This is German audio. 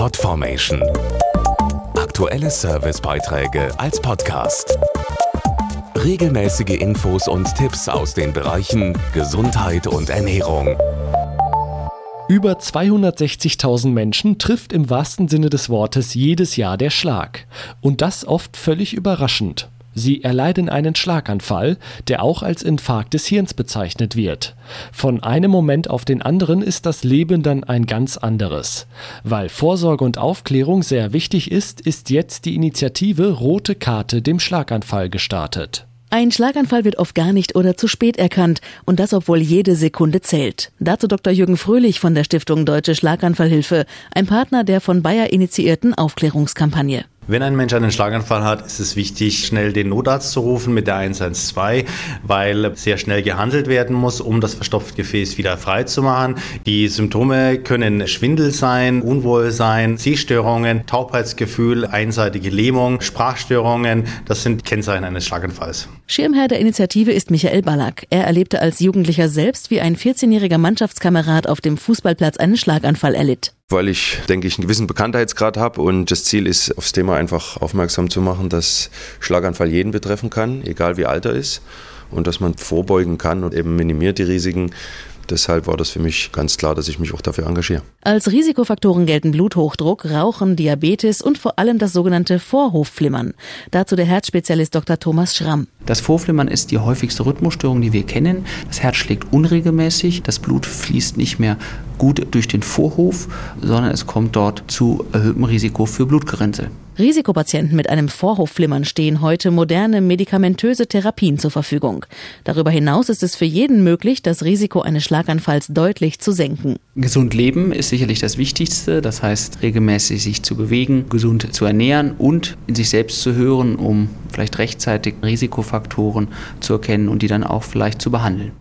Podformation. Aktuelle Servicebeiträge als Podcast. Regelmäßige Infos und Tipps aus den Bereichen Gesundheit und Ernährung. Über 260.000 Menschen trifft im wahrsten Sinne des Wortes jedes Jahr der Schlag. Und das oft völlig überraschend. Sie erleiden einen Schlaganfall, der auch als Infarkt des Hirns bezeichnet wird. Von einem Moment auf den anderen ist das Leben dann ein ganz anderes. Weil Vorsorge und Aufklärung sehr wichtig ist, ist jetzt die Initiative Rote Karte dem Schlaganfall gestartet. Ein Schlaganfall wird oft gar nicht oder zu spät erkannt und das obwohl jede Sekunde zählt. Dazu Dr. Jürgen Fröhlich von der Stiftung Deutsche Schlaganfallhilfe, ein Partner der von Bayer initiierten Aufklärungskampagne. Wenn ein Mensch einen Schlaganfall hat, ist es wichtig, schnell den Notarzt zu rufen mit der 112, weil sehr schnell gehandelt werden muss, um das verstopfte Gefäß wieder frei zu machen. Die Symptome können Schwindel sein, Unwohlsein, Sehstörungen, Taubheitsgefühl, einseitige Lähmung, Sprachstörungen. Das sind Kennzeichen eines Schlaganfalls. Schirmherr der Initiative ist Michael Ballack. Er erlebte als Jugendlicher selbst, wie ein 14-jähriger Mannschaftskamerad auf dem Fußballplatz einen Schlaganfall erlitt weil ich, denke ich, einen gewissen Bekanntheitsgrad habe und das Ziel ist, aufs Thema einfach aufmerksam zu machen, dass Schlaganfall jeden betreffen kann, egal wie alt er ist und dass man vorbeugen kann und eben minimiert die Risiken, Deshalb war das für mich ganz klar, dass ich mich auch dafür engagiere. Als Risikofaktoren gelten Bluthochdruck, Rauchen, Diabetes und vor allem das sogenannte Vorhofflimmern. Dazu der Herzspezialist Dr. Thomas Schramm. Das Vorflimmern ist die häufigste Rhythmusstörung, die wir kennen. Das Herz schlägt unregelmäßig, das Blut fließt nicht mehr gut durch den Vorhof, sondern es kommt dort zu erhöhtem Risiko für Blutgerinnsel. Risikopatienten mit einem Vorhofflimmern stehen heute moderne medikamentöse Therapien zur Verfügung. Darüber hinaus ist es für jeden möglich, das Risiko eines Schlaganfalls deutlich zu senken. Gesund leben ist sicherlich das Wichtigste, das heißt regelmäßig sich zu bewegen, gesund zu ernähren und in sich selbst zu hören, um vielleicht rechtzeitig Risikofaktoren zu erkennen und die dann auch vielleicht zu behandeln.